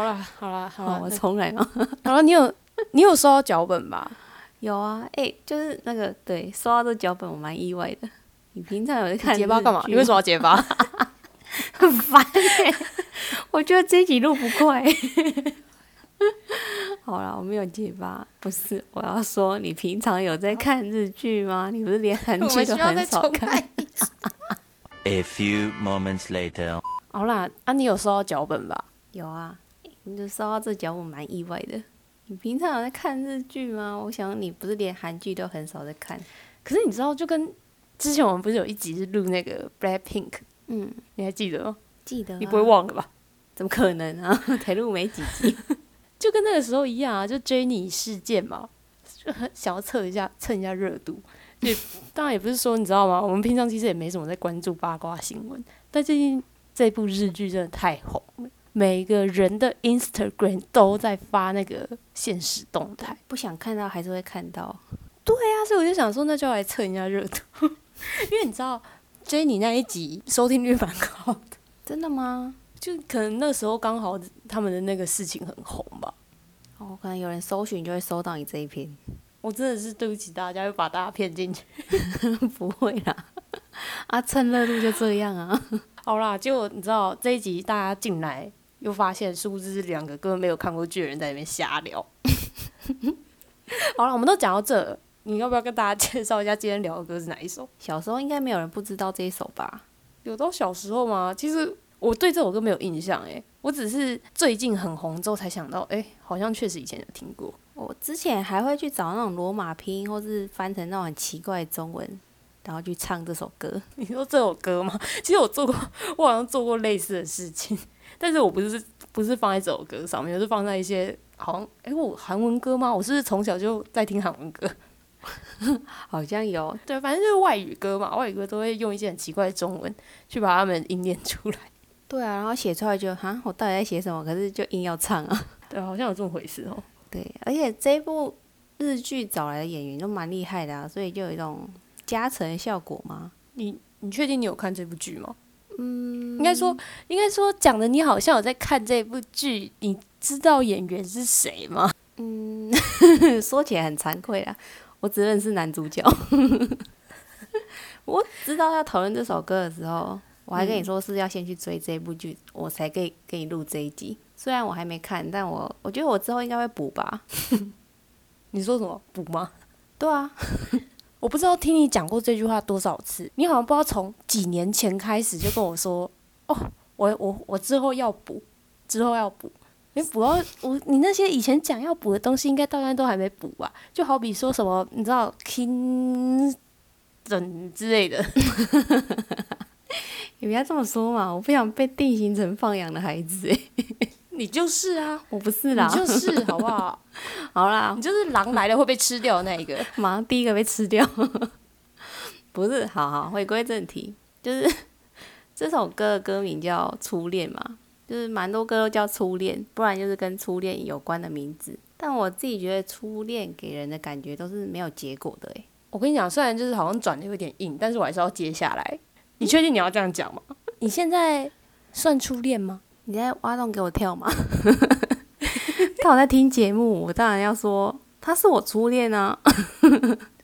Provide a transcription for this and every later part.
好了好了好了，我重来吗？好了，你有你有收到脚本吧？有啊，哎、就是那个对，收到这脚本我蛮意外的。你平常有在看结巴干嘛？你为什么要结巴？很烦欸 我觉得这一集录不快。好了，我没有结巴，不是，我要说你平常有在看日剧吗？你不是连韩剧都很少看。A few moments later. 好啦，啊，你有收到脚本吧？有啊，你就烧到这脚我蛮意外的。你平常有在看日剧吗？我想你不是连韩剧都很少在看。可是你知道，就跟之前我们不是有一集是录那个 Black Pink，嗯，你还记得吗？记得、啊？你不会？忘了吧？怎么可能啊？才录没几集。就跟那个时候一样啊，就 Jenny 事件嘛，就很想要蹭一下蹭一下热度。也当然也不是说你知道吗？我们平常其实也没什么在关注八卦新闻，但最近这部日剧真的太红了，每个人的 Instagram 都在发那个现实动态。不想看到还是会看到。对啊，所以我就想说，那就来蹭一下热度，因为你知道 Jenny 那一集收听率蛮高的，真的吗？就可能那时候刚好他们的那个事情很红吧。哦，可能有人搜寻就会搜到你这一篇。我真的是对不起大家，又把大家骗进去。不会啦，啊，蹭热度就这样啊。好啦，结果你知道这一集大家进来，又发现殊不知是两个根本没有看过剧的人在那边瞎聊。好了，我们都讲到这了，你要不要跟大家 介绍一下今天聊的歌是哪一首？小时候应该没有人不知道这一首吧？有到小时候吗？其实我对这首歌没有印象，诶，我只是最近很红之后才想到，诶，好像确实以前有听过。我之前还会去找那种罗马拼音，或是翻成那种很奇怪的中文，然后去唱这首歌。你说这首歌吗？其实我做过，我好像做过类似的事情，但是我不是不是放在这首歌上面，我是放在一些好像，诶，我韩文歌吗？我是不是从小就在听韩文歌？好像有，对，反正就是外语歌嘛，外语歌都会用一些很奇怪的中文去把它们音念出来。对啊，然后写出来就哈，我到底在写什么？可是就硬要唱啊。对，好像有这么回事哦。对，而且这一部日剧找来的演员都蛮厉害的啊，所以就有一种加成的效果嘛。你你确定你有看这部剧吗？嗯，应该说应该说讲的你好像有在看这部剧，你知道演员是谁吗？嗯 说起来很惭愧啦，我只认识男主角。我知道要讨论这首歌的时候，我还跟你说是要先去追这部剧，我才可以给你录这一集。虽然我还没看，但我我觉得我之后应该会补吧。你说什么补吗？对啊，我不知道听你讲过这句话多少次，你好像不知道从几年前开始就跟我说，哦，我我我之后要补，之后要补。你补到我，你那些以前讲要补的东西，应该到现在都还没补吧？就好比说什么，你知道 king 整之类的，你不要这么说嘛，我不想被定型成放养的孩子诶、你就是啊，我不是啦，你就是好不好？好啦你，就是狼来了会被吃掉的那一个。马上第一个被吃掉。不是，好好回归正题，就是 这首歌的歌名叫《初恋》嘛，就是蛮多歌都叫初恋，不然就是跟初恋有关的名字。但我自己觉得初恋给人的感觉都是没有结果的诶、我跟你讲，虽然就是好像转的有点硬，但是我还是要接下来。你确定你要这样讲吗？你现在算初恋吗？你在挖洞给我跳吗？他有在听节目，我当然要说他是我初恋啊。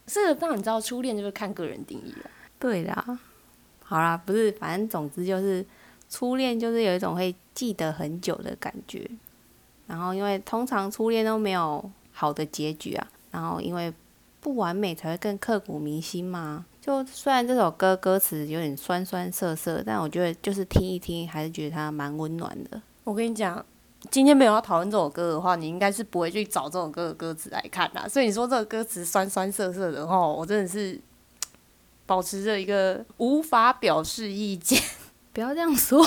这个当然你知道，初恋就是看个人定义了。对啦，好啦，不是，反正总之就是初恋就是有一种会记得很久的感觉。然后因为通常初恋都没有好的结局啊，然后因为不完美才会更刻骨铭心嘛。就虽然这首歌歌词有点酸酸涩涩，但我觉得就是听一听，还是觉得它蛮温暖的。我跟你讲，今天没有要讨论这首歌的话，你应该是不会去找这首歌的歌词来看啦。所以你说这个歌词酸酸涩涩的话，我真的是保持着一个无法表示意见。不要这样说，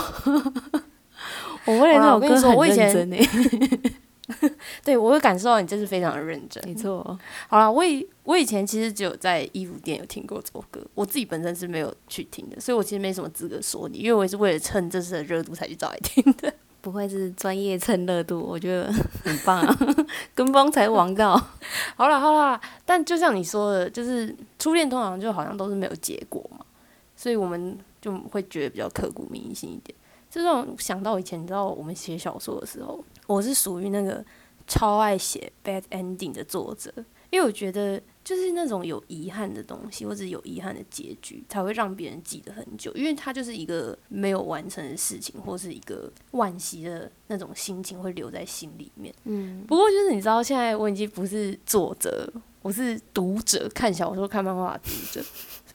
我为了这首歌很说我以前认真诶。对我会感受到你这是非常的认真。没错，好了，我以我以前其实只有在衣服店有听过这首歌，我自己本身是没有去听的，所以我其实没什么资格说你，因为我也是为了蹭这次的热度才去找来听的。不会是专业蹭热度，我觉得很棒啊，跟风才王道。好啦好啦，但就像你说的，就是初恋通常就好像都是没有结果嘛，所以我们就会觉得比较刻骨铭心一点。这让我想到以前，你知道我们写小说的时候，我是属于那个超爱写 bad ending 的作者，因为我觉得就是那种有遗憾的东西，或者有遗憾的结局，才会让别人记得很久，因为它就是一个没有完成的事情，或是一个惋惜的那种心情会留在心里面。嗯，不过就是你知道，现在我已经不是作者，我是读者，看小说、看漫画的读者。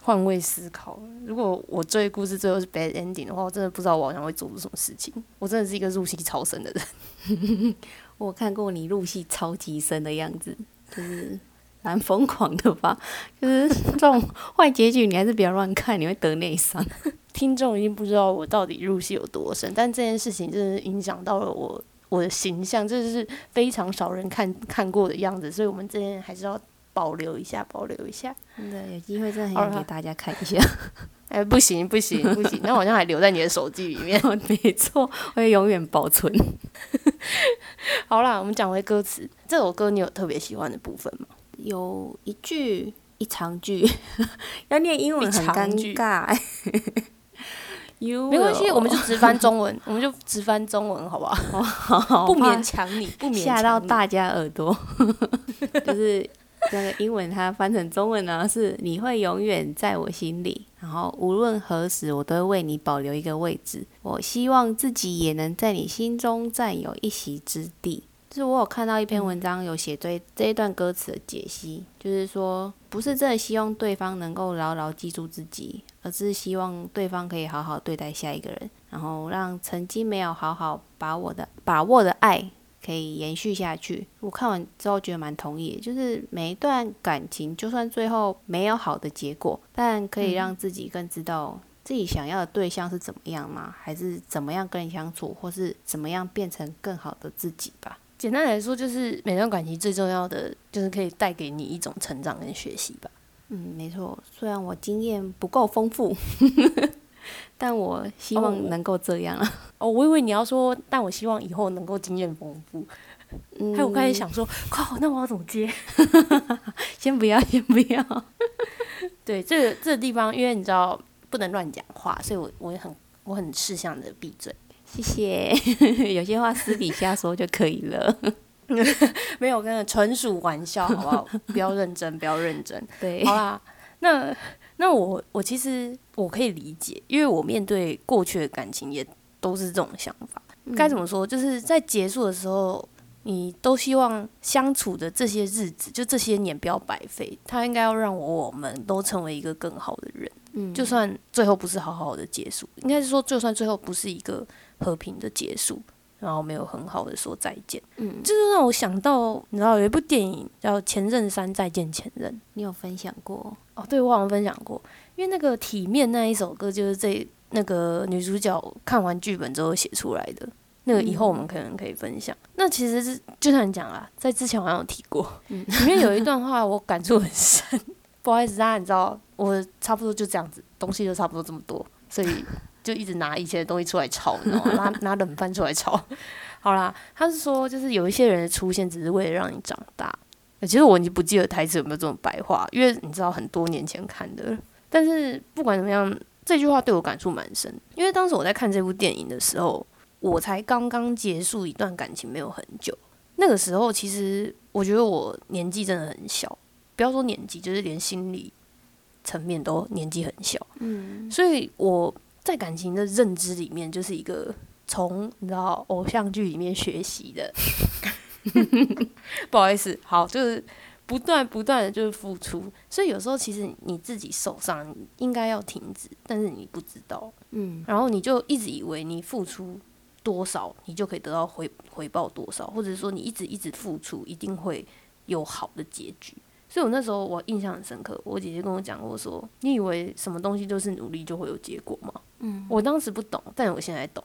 换位思考，如果我追故事最后是 bad ending 的话，我真的不知道我好像会做出什么事情。我真的是一个入戏超深的人。我看过你入戏超级深的样子，就是蛮疯狂的吧？就是 这种坏结局，你还是不要乱看，你会得内伤。听众已经不知道我到底入戏有多深，但这件事情真的影响到了我我的形象，这是非常少人看看过的样子，所以我们这边还是要。保留一下，保留一下。真的有机会，真的很想给大家看一下。哎，不行，不行，不行，那好像还留在你的手机里面。没错，会永远保存。好啦，我们讲回歌词。这首歌你有特别喜欢的部分吗？有一句一长句，要念英文很尴尬。没关系，我们就直翻中文，我们就直翻中文，好不好？不勉强你，不勉吓到大家耳朵，就是。那个英文它翻成中文呢，是你会永远在我心里，然后无论何时，我都会为你保留一个位置。我希望自己也能在你心中占有一席之地。就是我有看到一篇文章，有写对这一段歌词的解析，就是说，不是真的希望对方能够牢牢记住自己，而是希望对方可以好好对待下一个人，然后让曾经没有好好把我的把握的爱。可以延续下去。我看完之后觉得蛮同意，就是每一段感情，就算最后没有好的结果，但可以让自己更知道自己想要的对象是怎么样吗？还是怎么样跟人相处，或是怎么样变成更好的自己吧。简单来说，就是每段感情最重要的就是可以带给你一种成长跟学习吧。嗯，没错。虽然我经验不够丰富。但我希望能够这样啊！哦，我以为你要说，但我希望以后能够经验丰富。嗯 还有我刚才想说，靠，那我要怎么接？先不要，先不要。对，这个这个地方，因为你知道不能乱讲话，所以我我也很我很识相的闭嘴。谢谢。有些话私底下说就可以了。没有，跟纯属玩笑，好不好？不要认真，不要认真。对，好啦，那。那我我其实我可以理解，因为我面对过去的感情也都是这种想法。该怎么说？就是在结束的时候，你都希望相处的这些日子，就这些年不要白费。他应该要让我们都成为一个更好的人。嗯，就算最后不是好好的结束，应该是说，就算最后不是一个和平的结束，然后没有很好的说再见。嗯，就是让我想到，你知道有一部电影叫《前任三再见前任》，你有分享过？哦，对，我好像分享过，因为那个体面那一首歌就是这那个女主角看完剧本之后写出来的，那个以后我们可能可以分享。那其实是就像你讲啦，在之前好像有提过，里面有一段话我感触很深。不好意思，大家你知道，我差不多就这样子，东西就差不多这么多，所以就一直拿以前的东西出来炒，你知道吗？拿 拿冷饭出来炒。好啦，他是说，就是有一些人的出现只是为了让你长大。其实我已经不记得台词有没有这种白话，因为你知道很多年前看的。但是不管怎么样，这句话对我感触蛮深。因为当时我在看这部电影的时候，我才刚刚结束一段感情，没有很久。那个时候，其实我觉得我年纪真的很小，不要说年纪，就是连心理层面都年纪很小。嗯，所以我在感情的认知里面，就是一个从你知道偶像剧里面学习的。不好意思，好，就是不断不断的就是付出，所以有时候其实你自己受伤应该要停止，但是你不知道，嗯，然后你就一直以为你付出多少，你就可以得到回回报多少，或者说你一直一直付出一定会有好的结局。所以我那时候我印象很深刻，我姐姐跟我讲过说，你以为什么东西都是努力就会有结果吗？嗯，我当时不懂，但我现在懂。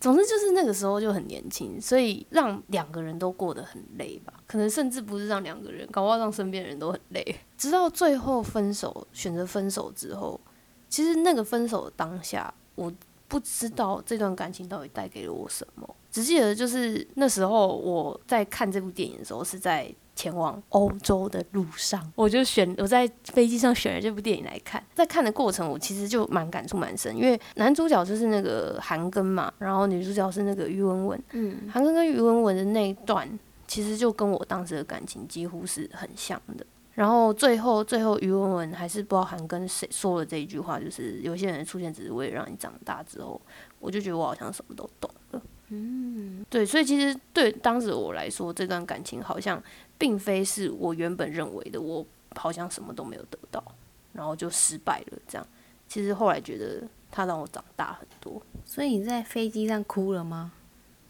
总之就是那个时候就很年轻，所以让两个人都过得很累吧。可能甚至不是让两个人，搞不好让身边人都很累。直到最后分手，选择分手之后，其实那个分手的当下，我不知道这段感情到底带给了我什么。只记得就是那时候我在看这部电影的时候，是在前往欧洲的路上，我就选我在飞机上选了这部电影来看。在看的过程，我其实就蛮感触蛮深，因为男主角就是那个韩庚嘛，然后女主角是那个于文文。嗯，韩庚跟于文文的那一段，其实就跟我当时的感情几乎是很像的。然后最后，最后于文文还是不知道韩庚谁说了这一句话，就是有些人出现只是为了让你长大。之后，我就觉得我好像什么都懂了。嗯，对，所以其实对当时我来说，这段感情好像并非是我原本认为的，我好像什么都没有得到，然后就失败了。这样，其实后来觉得他让我长大很多。所以你在飞机上哭了吗？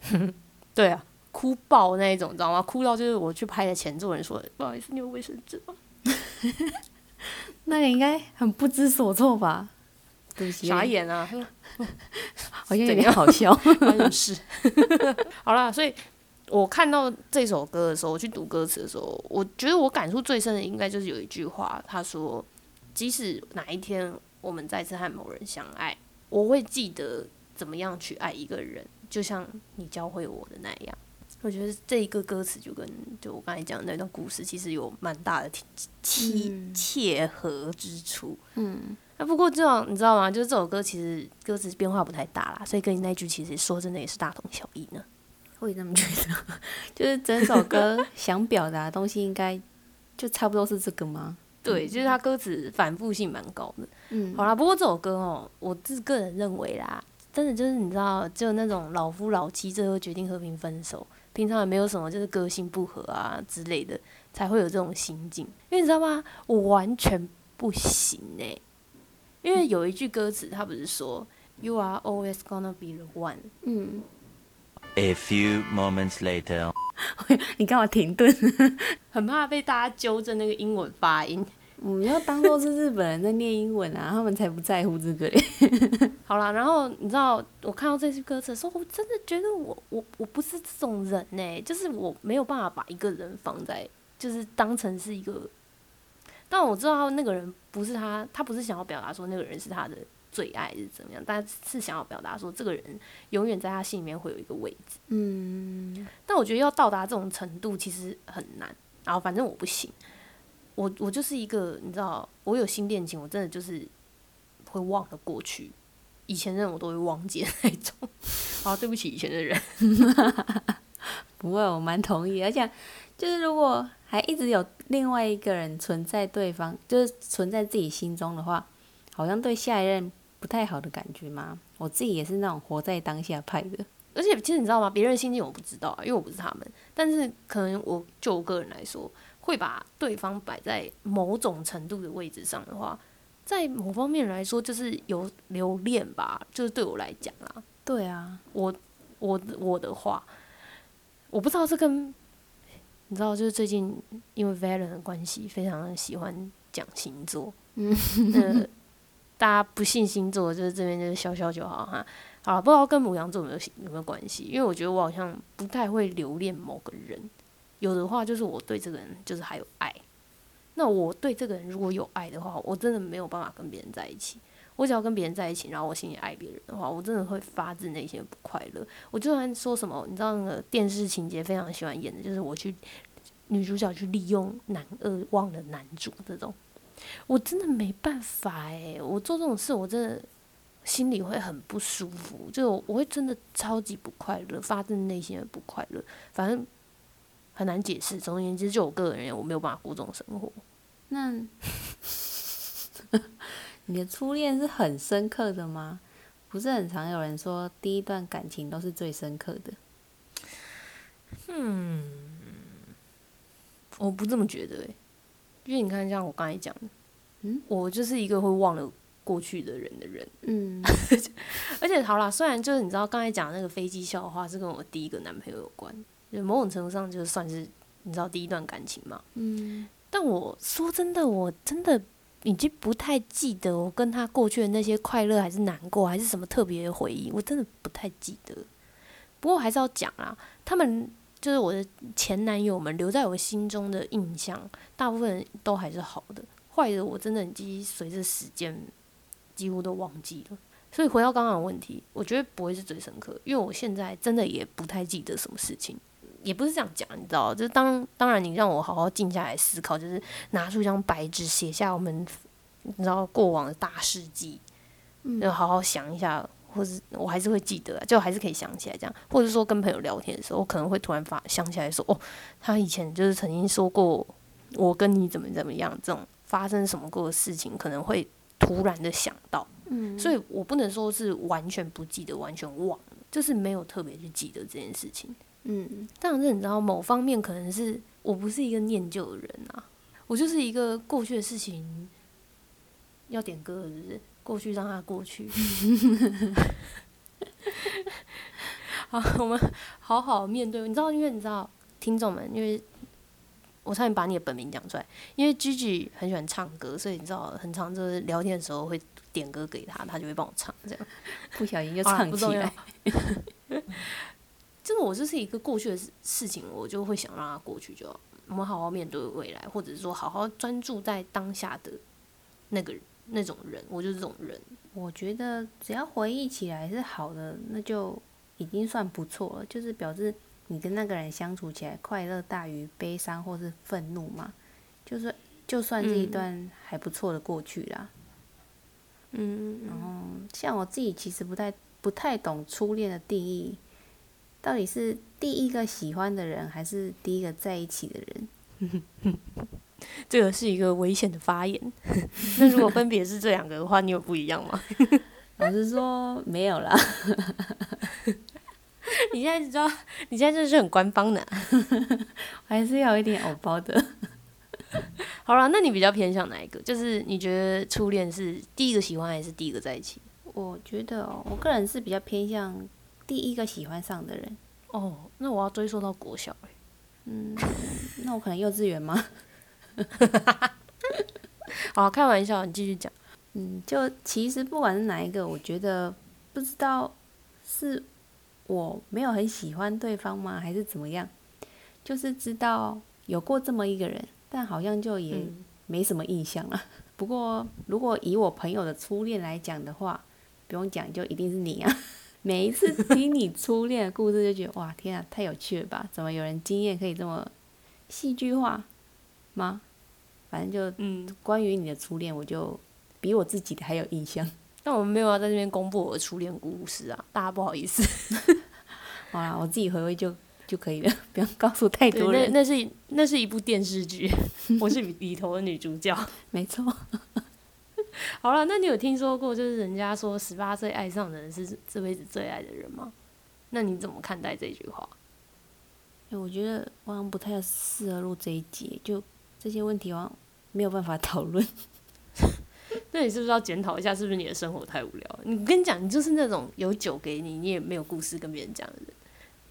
对啊，哭爆那一种，你知道吗？哭到就是我去拍的前座人说：“不好意思，你有卫生纸吗 那个应该很不知所措吧？对不？”起，傻眼啊！好像有点好笑。发生事。好啦，所以我看到这首歌的时候，我去读歌词的时候，我觉得我感触最深的应该就是有一句话，他说：“即使哪一天我们再次和某人相爱，我会记得怎么样去爱一个人，就像你教会我的那样。”我觉得这一个歌词就跟就我刚才讲的那段故事，其实有蛮大的契嗯切合之处。嗯，那不过这种你知道吗？就是这首歌其实歌词变化不太大啦，所以跟你那句其实说真的也是大同小异呢。我也这么觉得。就是整首歌 想表达的东西，应该就差不多是这个吗？对，就是它歌词反复性蛮高的。嗯，好啦，不过这首歌哦，我自个人认为啦，真的就是你知道，就那种老夫老妻最后决定和平分手，平常也没有什么就是个性不合啊之类的，才会有这种心境。因为你知道吗？我完全不行哎、因为有一句歌词，他不是说 “You are always gonna be the one”。嗯，A few moments later. 你干嘛停顿？很怕被大家纠正那个英文发音。我们要当做是日本人在念英文啊，他们才不在乎这个嘞。好啦，然后你知道我看到这句歌词的时候，我真的觉得我我我不是这种人呢、就是我没有办法把一个人放在，就是当成是一个，但我知道那个人不是他，他不是想要表达说那个人是他的最爱是怎么样，但是想要表达说这个人永远在他心里面会有一个位置。嗯，但我觉得要到达这种程度其实很难，然后反正我不行，我我就是一个你知道，我有新恋情，我真的就是会忘了过去，以前的人我都会忘记的那种。好，对不起以前的人。不会，我蛮同意，而且就是如果还一直有另外一个人存在对方，就是存在自己心中的话，好像对下一任不太好的感觉吗。我自己也是那种活在当下派的。而且其实你知道吗？别人心境我不知道啊，因为我不是他们。但是可能我就我个人来说，会把对方摆在某种程度的位置上的话，在某方面来说，就是有留恋吧。就是对我来讲啦，对啊，我我我的话，我不知道这跟你知道，就是最近因为 Valen 的关系，非常喜欢讲星座。嗯，呃，大家不信星座，就是这边就是消消就好哈。好了，不知道跟母羊座有没有有没有关系？因为我觉得我好像不太会留恋某个人，有的话就是我对这个人就是还有爱。那我对这个人如果有爱的话，我真的没有办法跟别人在一起。我只要跟别人在一起，然后我心里爱别人的话，我真的会发自内心的不快乐。我就算说什么，你知道那个电视情节非常喜欢演的，就是我去女主角去利用男二忘了男主这种，我真的没办法诶、我做这种事，我真的心里会很不舒服，就我会真的超级不快乐，发自内心的不快乐。反正很难解释。总而言之，就我个人我没有办法过这种生活。那 你的初恋是很深刻的吗？不是很常有人说第一段感情都是最深刻的。嗯我不这么觉得诶、欸因为你看，像我刚才讲的，嗯，我就是一个会忘了过去的人的人。嗯，而且好啦，虽然就是你知道刚才讲的那个飞机笑话是跟我第一个男朋友有关，就某种程度上就算是你知道第一段感情嘛。嗯，但我说真的，我真的已经不太记得我跟他过去的那些快乐还是难过，还是什么特别的回忆，我真的不太记得。不过还是要讲啦，他们就是我的前男友们留在我心中的印象，大部分都还是好的，坏的我真的已经随着时间几乎都忘记了。所以回到刚刚的问题，我觉得不会是最深刻，因为我现在真的也不太记得什么事情。也不是这样讲，你知道，就是当当然你让我好好静下来思考，就是拿出一张白纸写下我们你知道过往的大事记，就好好想一下，或是我还是会记得啊，就还是可以想起来这样，或者说跟朋友聊天的时候，我可能会突然发想起来说，哦，他以前就是曾经说过我跟你怎么怎么样，这种发生什么过的事情，可能会突然的想到，嗯，所以我不能说是完全不记得，完全忘了，就是没有特别去记得这件事情。嗯，但是你知道，某方面可能是我不是一个念旧的人啊，我就是一个过去的事情要点歌，是不是？过去让它过去。好，我们好好面对。你知道，因为你知道，听众们，因为我差点把你的本名讲出来，因为 Gigi 很喜欢唱歌，所以你知道，很常就是聊天的时候会点歌给他，他就会帮我唱，这样。不小心就唱起来。真的我这是一个过去的事事情，我就会想让它过去就好。我们好好面对未来，或者是说好好专注在当下的那个那种人，我就是这种人。我觉得只要回忆起来是好的，那就已经算不错了，就是表示你跟那个人相处起来快乐大于悲伤或是愤怒嘛，就是就算是一嗯段还不错的过去啦。嗯，然后像我自己其实不太不太懂初恋的定义，到底是第一个喜欢的人，还是第一个在一起的人？这个是一个危险的发言。那如果分别是这两个的话，你有不一样吗？老实说没有啦，你现在知道，你现在真的是很官方的啊、还是要有一点偶包的。好了，那你比较偏向哪一个？就是你觉得初恋是第一个喜欢，还是第一个在一起？我觉得哦，我个人是比较偏向第一个喜欢上的人。哦，那我要追溯到国小、欸、嗯，那我可能幼稚园吗？好，开玩笑，你继续讲。嗯，就其实不管是哪一个，我觉得不知道是我没有很喜欢对方吗，还是怎么样？就是知道有过这么一个人，但好像就也没什么印象了。不过如果以我朋友的初恋来讲的话，不用讲，就一定是你啊！每一次听你初恋的故事，就觉得哇，天啊，太有趣了吧？怎么有人经验可以这么戏剧化吗？反正就嗯，关于你的初恋，我就比我自己的还有印象。但我们没有要在这边公布我的初恋故事啊，大家不好意思。好啦，我自己回味就就可以了，不要告诉太，多人。那那是那是一部电视剧，我是里头的女主角。没错，好了，那你有听说过，就是人家说十八岁爱上的人是这辈子最爱的人吗？那你怎么看待这句话？欸我觉得我好像不太适合录这一集，就这些问题，我好像没有办法讨论。那你是不是要检讨一下，是不是你的生活太无聊了？你跟你讲，你就是那种有酒给你，你也没有故事跟别人讲的人。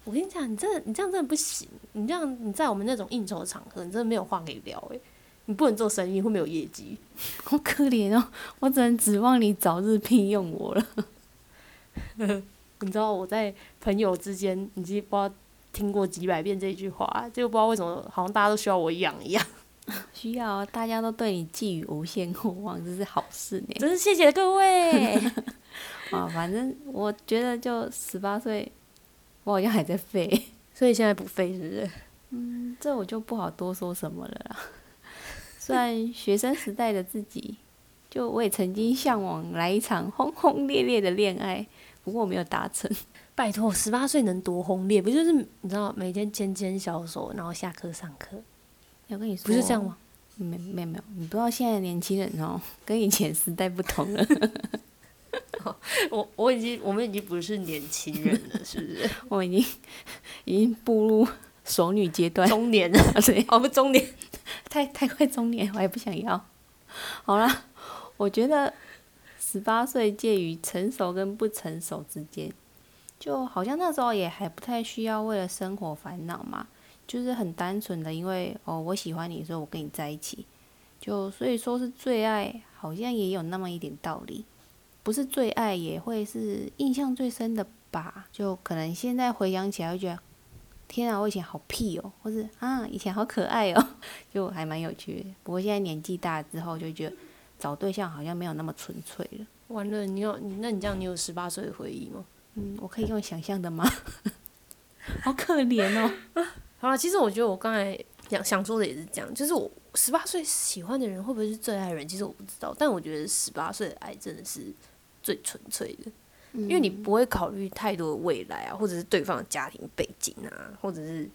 我跟你讲，你这你这样真的不行。你这样你在我们那种应酬场合，你真的没有话可以聊诶、你不能做生意，会没有业绩。好可怜哦，我只能指望你早日聘用我了。你知道我在朋友之间，你记不知道听过几百遍这句话，就不知道为什么好像大家都需要我养一样。需要啊大家都对你寄予无限厚望，这是好事呢。真是谢谢各位。啊，反正我觉得就十八岁，我好像还在废。所以现在不废是不是？嗯，这我就不好多说什么了啦。虽然学生时代的自己，就我也曾经向往来一场轰轰烈烈的恋爱，不过我没有达成。拜托，十八岁能多轰烈？不就是你知道每天牵牵小手，然后下课上课，我跟你说，不是这样吗？？没没有没有，你不知道现在年轻人哦，跟以前时代不同了。我我已经我们已经不是年轻人了，是不是？我已经已经步入熟女阶段，中年了，对，哦不中年。太太快中年，我也不想要。好啦，我觉得十八岁介于成熟跟不成熟之间，就好像那时候也还不太需要为了生活烦恼嘛，就是很单纯的因为哦我喜欢你，所以我跟你在一起，就所以说是最爱，好像也有那么一点道理。不是最爱也会是印象最深的吧？就可能现在回想起来会觉得，天啊，我以前好屁哦，或是啊以前好可爱哦，就还蛮有趣的。不过现在年纪大之后，就觉得找对象好像没有那么纯粹了。完了，你有你那你这样你有十八岁的回忆吗？嗯，我可以用想象的吗？好可怜哦。好了，其实我觉得我刚才想想说的也是这样，就是我十八岁喜欢的人会不会是最爱的人，其实我不知道，但我觉得十八岁的爱真的是最纯粹的，因为你不会考虑太多的未来啊，或者是对方的家庭背景啊，或者是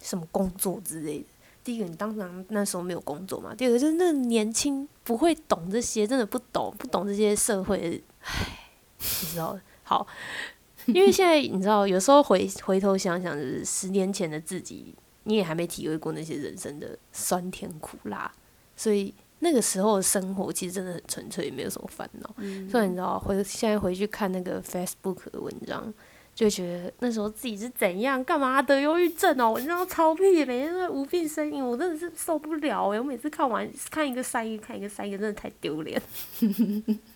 什么工作之类的。第一个，你当然那时候没有工作嘛；第二个，就是那年轻不会懂这些，真的不懂，不懂这些社会，唉，你知道？好，因为现在你知道，有时候回回头想想，就是十年前的自己，你也还没体会过那些人生的酸甜苦辣，所以那个时候的生活其实真的很纯粹，也没有什么烦恼。所以你知道，回现在回去看那个 Facebook 的文章。就觉得那时候自己是怎样，干嘛得忧郁症哦？你知道超屁，每天都在无病呻吟，我真的是受不了哎！我每次看完看一个删一个，看一个删一个，真的太丢脸。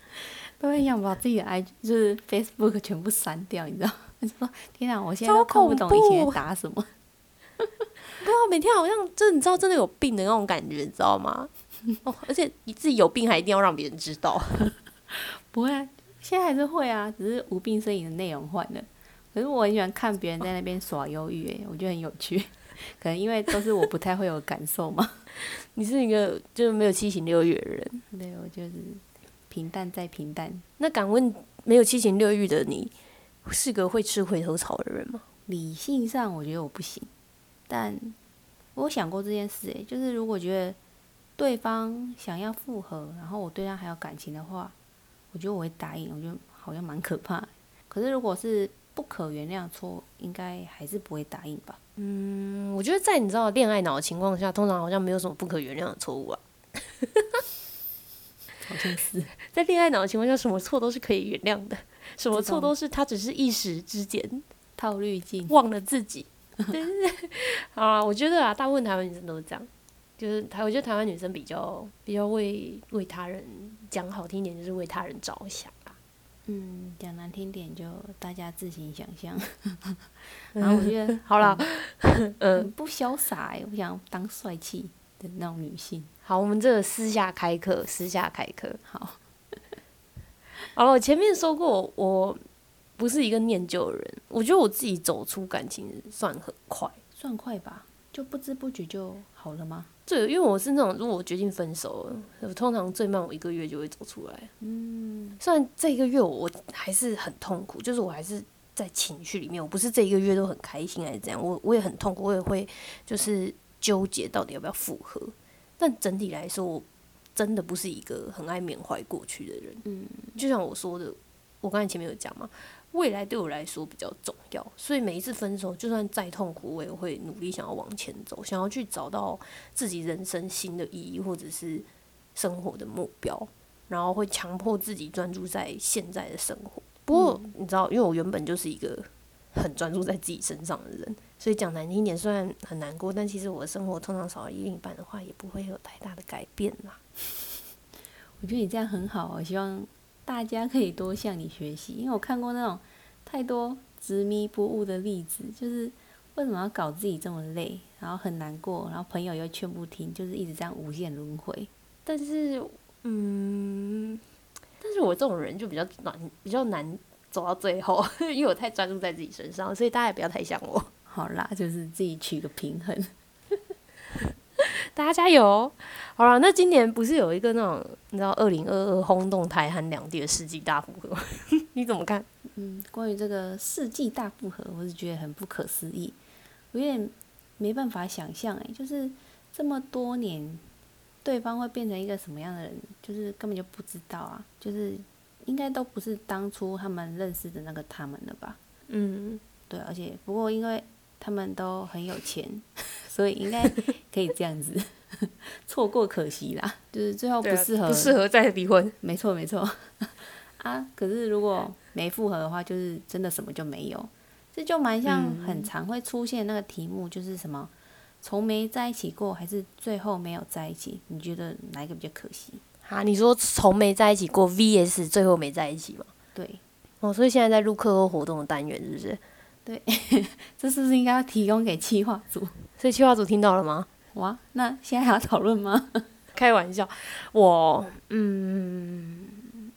都会想把自己的 I 就是 Facebook 全部删掉，你知道？你说天啊，我现在都看不懂以前打什么。对啊，每天好像真的你知道真的有病的那种感觉，你知道吗？哦，而且你自己有病还一定要让别人知道。不会啊，现在还是会啊，只是无病呻吟的内容换了。可是我很喜欢看别人在那边耍忧郁，哎，我觉得很有趣。可能因为都是我不太会有感受嘛。你是一个就是没有七情六欲的人，对，我就是平淡再平淡。那敢问没有七情六欲的你，是个会吃回头草的人吗？理性上我觉得我不行，但我想过这件事，诶，就是如果觉得对方想要复合，然后我对他还有感情的话，我觉得我会答应。我觉得好像蛮可怕。可是如果是不可原谅错误，应该还是不会答应吧？嗯，我觉得在你知道恋爱脑的情况下，通常好像没有什么不可原谅的错误啊。好像是 在恋爱脑的情况下，什么错都是可以原谅的，什么错都是他只是一时之间套滤镜。忘了自己。对对对，好啊，我觉得啊，大部分台湾女生都是这样，就是台，我觉得台湾女生比较比较为为他人讲好听点，就是为他人着想啊。嗯，讲难听点就大家自行想象。然后我觉得好了，嗯 嗯，不潇洒欸，我不想当帅气的那种女性。好，我们这个私下开课，私下开课。好，好了，我前面说过，我不是一个念旧的人，我觉得我自己走出感情算很快。算快吧，就不知不觉就好了吗？对，因为我是那种，如果我决定分手了，我通常最慢我一个月就会走出来。嗯，虽然这一个月我我还是很痛苦，就是我还是在情绪里面，我不是这一个月都很开心还是怎样，我我也很痛苦，我也会就是纠结到底要不要复合。但整体来说，我真的不是一个很爱缅怀过去的人。嗯，就像我说的，我刚才前面有讲嘛，未来对我来说比较重要，所以每一次分手，就算再痛苦，我也会努力想要往前走，想要去找到自己人生新的意义，或者是生活的目标，然后会强迫自己专注在现在的生活。不过你知道，因为我原本就是一个很专注在自己身上的人，所以讲难听一点，虽然很难过，但其实我的生活通常少了另一半的话，也不会有太大的改变啦。我觉得你这样很好，我希望大家可以多向你学习，因为我看过那种太多执迷不悟的例子，就是为什么要搞自己这么累，然后很难过，然后朋友又劝不听，就是一直这样无限轮回。但是，嗯，但是我这种人就比较难，比较难走到最后，因为我太专注在自己身上，所以大家也不要太像我。好啦，就是自己取个平衡。大家加油哦！好了，那今年不是有一个那种你知道二零二二轰动台韩两地的世纪大复合？你怎么看？嗯，关于这个世纪大复合，我是觉得很不可思议，我有点没办法想象诶，就是这么多年，对方会变成一个什么样的人，就是根本就不知道啊，就是应该都不是当初他们认识的那个他们了吧？嗯，对，而且不过因为他们都很有钱，所以应该可以这样子，错过可惜啦，就是最后不适合，啊不适合再离婚。没错没错，啊，可是如果没复合的话，就是真的什么就没有，这就蛮像很常会出现那个题目，就是什么从没在一起过，还是最后没有在一起？你觉得哪一个比较可惜？啊，你说从没在一起过 VS 最后没在一起吗？对，哦，所以现在在录课后活动的单元是不是？对 这是不是应该要提供给企划组？所以企划组听到了吗？哇，那现在还要讨论吗？开玩笑，我嗯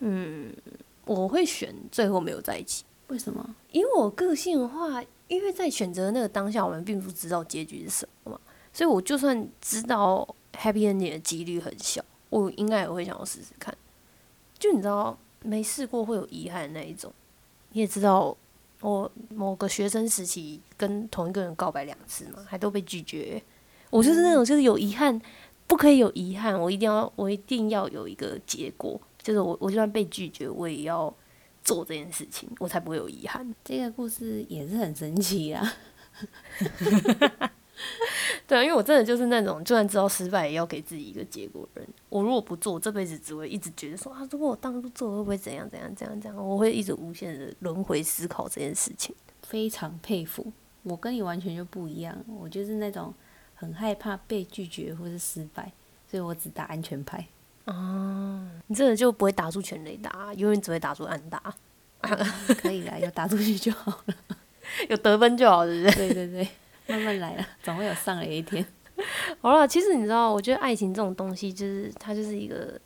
嗯，我会选最后没有在一起，为什么？因为我个性的话，因因为在选择那个当下，我们并不知道结局是什么嘛，所以我就算知道 happy ending 的几率很小，我应该也会想要试试看。就你知道，没试过会有遗憾的那一种。你也知道，我某个学生时期跟同一个人告白两次嘛，还都被拒绝。我就是那种，就是有遗憾，不可以有遗憾，我一定要，我一定要有一个结果。就是我，我就算被拒绝，我也要做这件事情，我才不会有遗憾。这个故事也是很神奇啊。对啊，因为我真的就是那种，就算知道失败，也要给自己一个结果的人。我如果不做，我这辈子只会一直觉得说啊，如果我当初做，会不会怎样怎样怎样怎样？我会一直无限的轮回思考这件事情。非常佩服，我跟你完全就不一样。我就是那种很害怕被拒绝或是失败，所以我只打安全牌。哦，你真的就不会打出全雷达，永远只会打出暗打。可以啦，有打出去就好了，有得分就好，是不是？对对对，慢慢来了，总会有上来一天。好了，其实你知道，我觉得爱情这种东西，就是它就是一个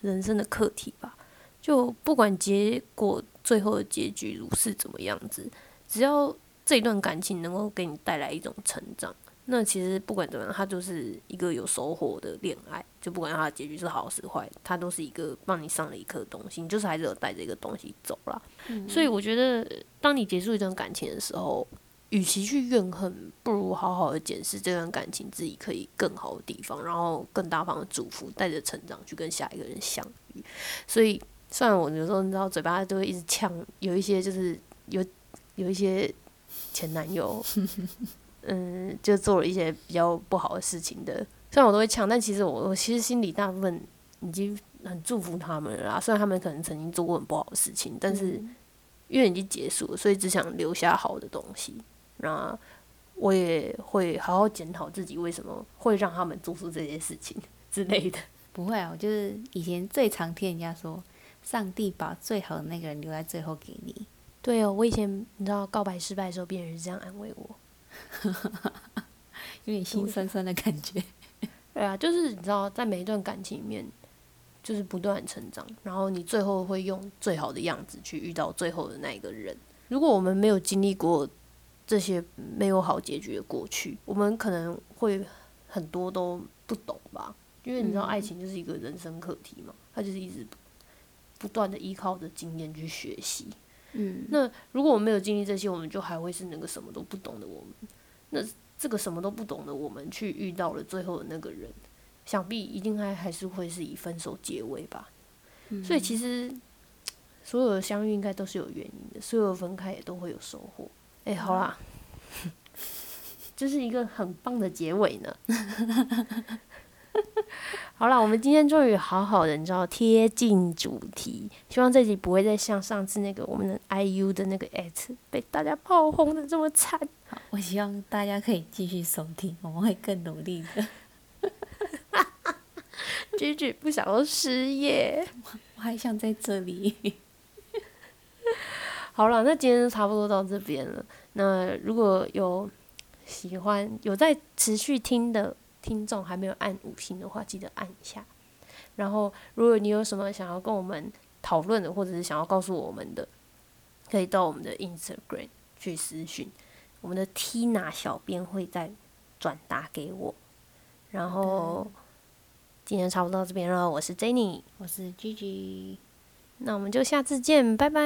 人生的课题吧。就不管结果最后的结局如是怎么样子，只要这一段感情能够给你带来一种成长，那其实不管怎么样，它就是一个有收获的恋爱。就不管它的结局是好是坏，它都是一个帮你上了一课的东西，你就是还是有带着一个东西走了。所以我觉得，当你结束一段感情的时候，与其去怨恨，不如好好的检视这段感情自己可以更好的地方，然后更大方的祝福，带着成长去跟下一个人相遇。所以，虽然我有时候你知道嘴巴都会一直呛，有一些就是有有一些前男友，嗯，就做了一些比较不好的事情的。虽然我都会呛，但其实我我其实心里大部分已经很祝福他们了啦。虽然他们可能曾经做过很不好的事情，但是因为已经结束了，所以只想留下好的东西。那我也会好好检讨自己为什么会让他们做出这些事情之类的。不会啊，我就是以前最常听人家说，上帝把最好的那个人留在最后给你。对哦，我以前你知道告白失败的时候，别人是这样安慰我，有点心酸酸的感觉。对啊，就是你知道，在每一段感情里面，就是不断成长，然后你最后会用最好的样子去遇到最后的那一个人。如果我们没有经历过这些没有好结局的过去，我们可能会很多都不懂吧。因为你知道，爱情就是一个人生课题嘛，它就是一直不断的依靠着经验去学习。嗯，那如果我们没有经历这些，我们就还会是那个什么都不懂的我们。那这个什么都不懂的我们去遇到了最后的那个人，想必一定还还是会是以分手结尾吧。所以其实 所有的相遇应该都是有原因的，所有的分开也都会有收获。哎，好啦，这是一个很棒的结尾呢。好啦，我们今天终于好好的，你知道贴近主题，希望这集不会再像上次那个我们的 IU 的那个 at 被大家炮轰的这么惨。好，我希望大家可以继续收听，我们会更努力的。句句不想要失业，我还想在这里。好了，那今天就差不多到这边了。那如果有喜欢、有在持续听的听众，还没有按五星的话，记得按一下。然后，如果你有什么想要跟我们讨论的，或者是想要告诉我们的，可以到我们的 Instagram 去私讯，我们的 Tina 小编会再转达给我。然后今天差不多到这边了，我是 Jenny，我是 Gigi，那我们就下次见，拜拜。